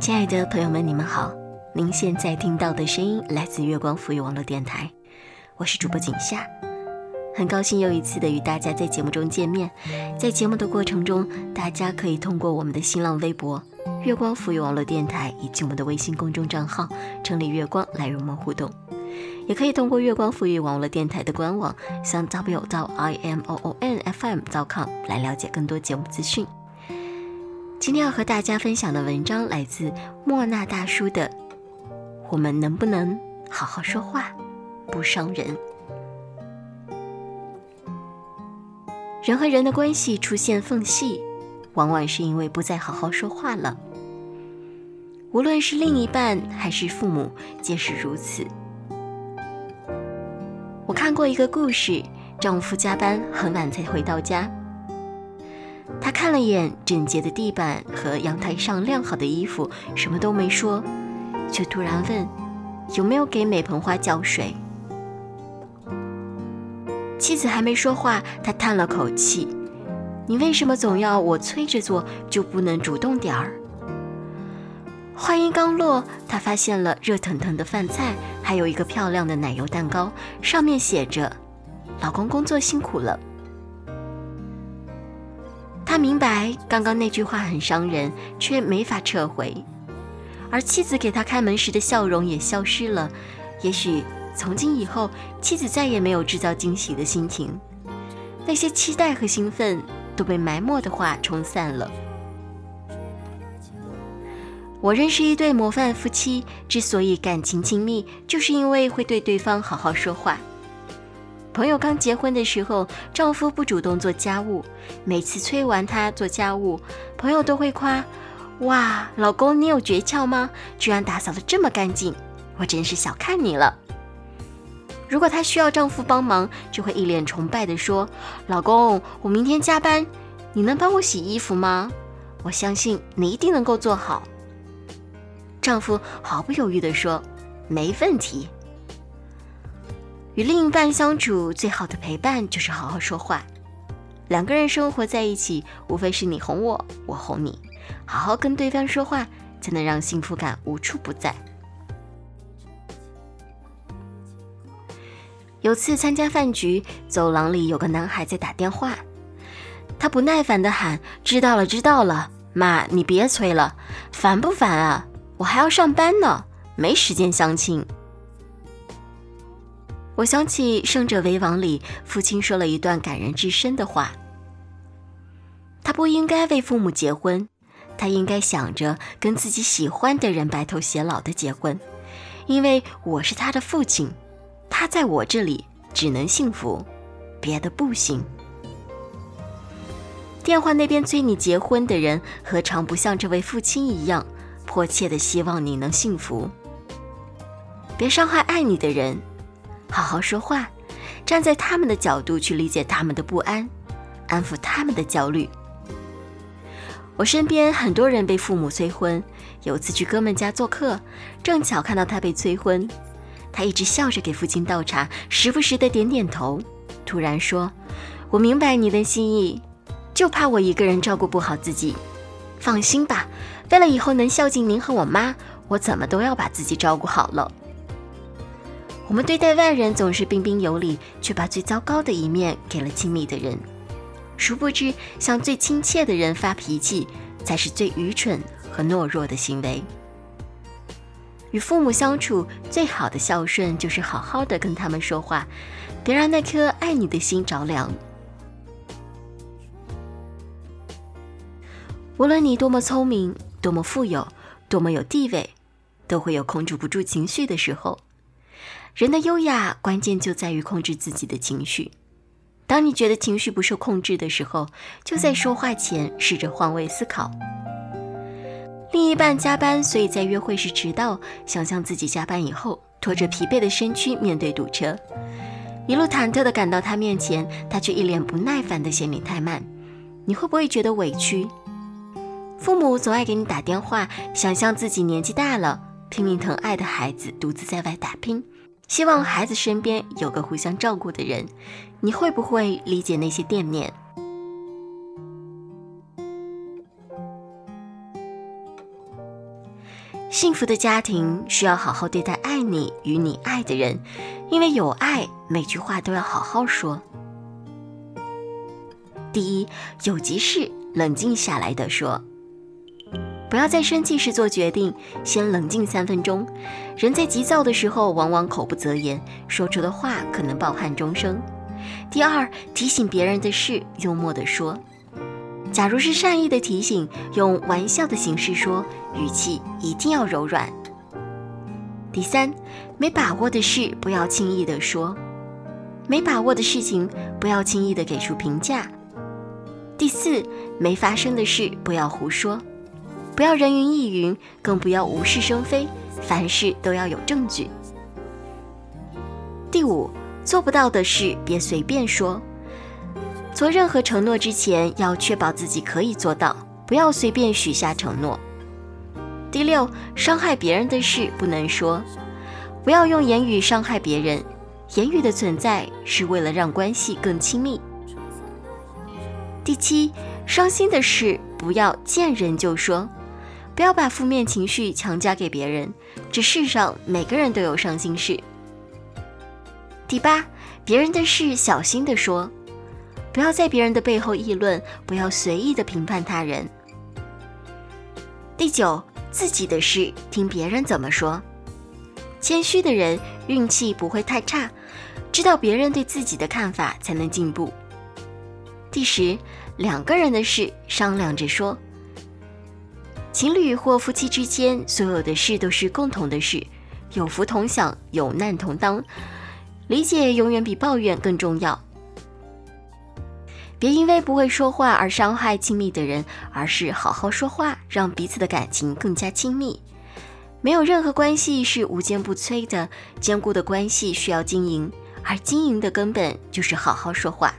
亲爱的朋友们，你们好！您现在听到的声音来自月光浮语网络电台，我是主播景夏，很高兴又一次的与大家在节目中见面。在节目的过程中，大家可以通过我们的新浪微博“月光浮语网络电台”以及我们的微信公众账号“城里月光”来与我们互动，也可以通过月光浮语网络电台的官网向 w 到 i m o o n f m 到 com 来了解更多节目资讯。今天要和大家分享的文章来自莫那大叔的《我们能不能好好说话，不伤人》。人和人的关系出现缝隙，往往是因为不再好好说话了。无论是另一半还是父母，皆是如此。我看过一个故事，丈夫加班很晚才回到家。他看了眼整洁的地板和阳台上晾好的衣服，什么都没说，却突然问：“有没有给每盆花浇水？”妻子还没说话，他叹了口气：“你为什么总要我催着做，就不能主动点儿？”话音刚落，他发现了热腾腾的饭菜，还有一个漂亮的奶油蛋糕，上面写着：“老公工作辛苦了。”他明白刚刚那句话很伤人，却没法撤回，而妻子给他开门时的笑容也消失了。也许从今以后，妻子再也没有制造惊喜的心情，那些期待和兴奋都被埋没的话冲散了。我认识一对模范夫妻，之所以感情亲密，就是因为会对对方好好说话。朋友刚结婚的时候，丈夫不主动做家务，每次催完他做家务，朋友都会夸：“哇，老公你有诀窍吗？居然打扫的这么干净，我真是小看你了。”如果她需要丈夫帮忙，就会一脸崇拜地说：“老公，我明天加班，你能帮我洗衣服吗？我相信你一定能够做好。”丈夫毫不犹豫地说：“没问题。”与另一半相处，最好的陪伴就是好好说话。两个人生活在一起，无非是你哄我，我哄你，好好跟对方说话，才能让幸福感无处不在。有次参加饭局，走廊里有个男孩在打电话，他不耐烦地喊：“知道了，知道了，妈，你别催了，烦不烦啊？我还要上班呢，没时间相亲。”我想起《胜者为王》里父亲说了一段感人至深的话：他不应该为父母结婚，他应该想着跟自己喜欢的人白头偕老的结婚，因为我是他的父亲，他在我这里只能幸福，别的不行。电话那边催你结婚的人，何尝不像这位父亲一样，迫切的希望你能幸福？别伤害爱你的人。好好说话，站在他们的角度去理解他们的不安，安抚他们的焦虑。我身边很多人被父母催婚，有次去哥们家做客，正巧看到他被催婚，他一直笑着给父亲倒茶，时不时的点点头，突然说：“我明白你的心意，就怕我一个人照顾不好自己。放心吧，为了以后能孝敬您和我妈，我怎么都要把自己照顾好了。”我们对待外人总是彬彬有礼，却把最糟糕的一面给了亲密的人。殊不知，向最亲切的人发脾气，才是最愚蠢和懦弱的行为。与父母相处，最好的孝顺就是好好的跟他们说话，别让那颗爱你的心着凉。无论你多么聪明，多么富有，多么有地位，都会有控制不住情绪的时候。人的优雅关键就在于控制自己的情绪。当你觉得情绪不受控制的时候，就在说话前试着换位思考。另一半加班，所以在约会时迟到。想象自己加班以后，拖着疲惫的身躯面对堵车，一路忐忑地赶到他面前，他却一脸不耐烦地嫌你太慢。你会不会觉得委屈？父母总爱给你打电话，想象自己年纪大了，拼命疼爱的孩子独自在外打拼。希望孩子身边有个互相照顾的人，你会不会理解那些惦念？幸福的家庭需要好好对待爱你与你爱的人，因为有爱，每句话都要好好说。第一，有急事冷静下来的说，不要在生气时做决定，先冷静三分钟。人在急躁的时候，往往口不择言，说出的话可能抱憾终生。第二，提醒别人的事，幽默地说。假如是善意的提醒，用玩笑的形式说，语气一定要柔软。第三，没把握的事不要轻易的说，没把握的事情不要轻易的给出评价。第四，没发生的事不要胡说，不要人云亦云，更不要无事生非，凡事都要有证据。第五，做不到的事别随便说。做任何承诺之前，要确保自己可以做到，不要随便许下承诺。第六，伤害别人的事不能说，不要用言语伤害别人。言语的存在是为了让关系更亲密。第七，伤心的事不要见人就说，不要把负面情绪强加给别人。这世上每个人都有伤心事。第八，别人的事小心的说。不要在别人的背后议论，不要随意的评判他人。第九，自己的事听别人怎么说。谦虚的人运气不会太差，知道别人对自己的看法才能进步。第十，两个人的事商量着说。情侣或夫妻之间，所有的事都是共同的事，有福同享，有难同当，理解永远比抱怨更重要。别因为不会说话而伤害亲密的人，而是好好说话，让彼此的感情更加亲密。没有任何关系是无坚不摧的，坚固的关系需要经营，而经营的根本就是好好说话。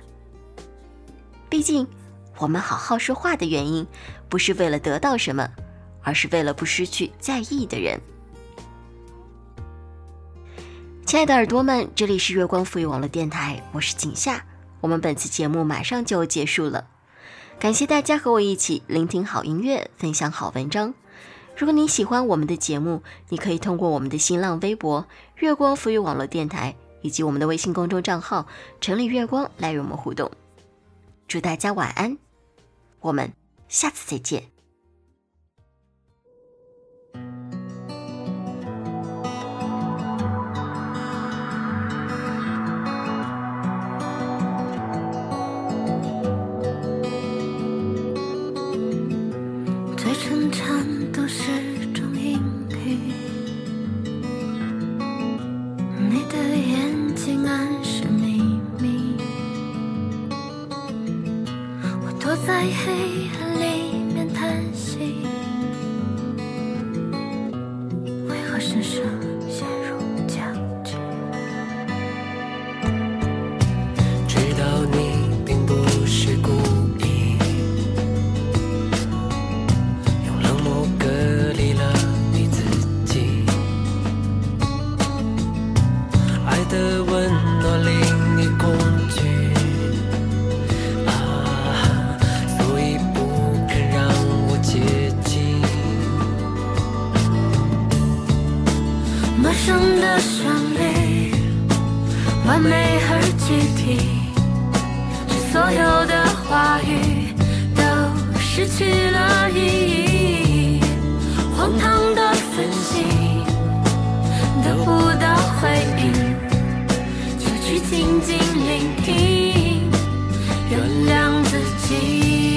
毕竟，我们好好说话的原因，不是为了得到什么，而是为了不失去在意的人。亲爱的耳朵们，这里是月光赋予网络电台，我是景夏。我们本次节目马上就结束了，感谢大家和我一起聆听好音乐，分享好文章。如果你喜欢我们的节目，你可以通过我们的新浪微博“月光赋予网络电台”以及我们的微信公众账号“城里月光”来与我们互动。祝大家晚安，我们下次再见。太黑完美而具体，是所有的话语都失去了意义。荒唐的分析得不到回应，就去静静聆听，原谅自己。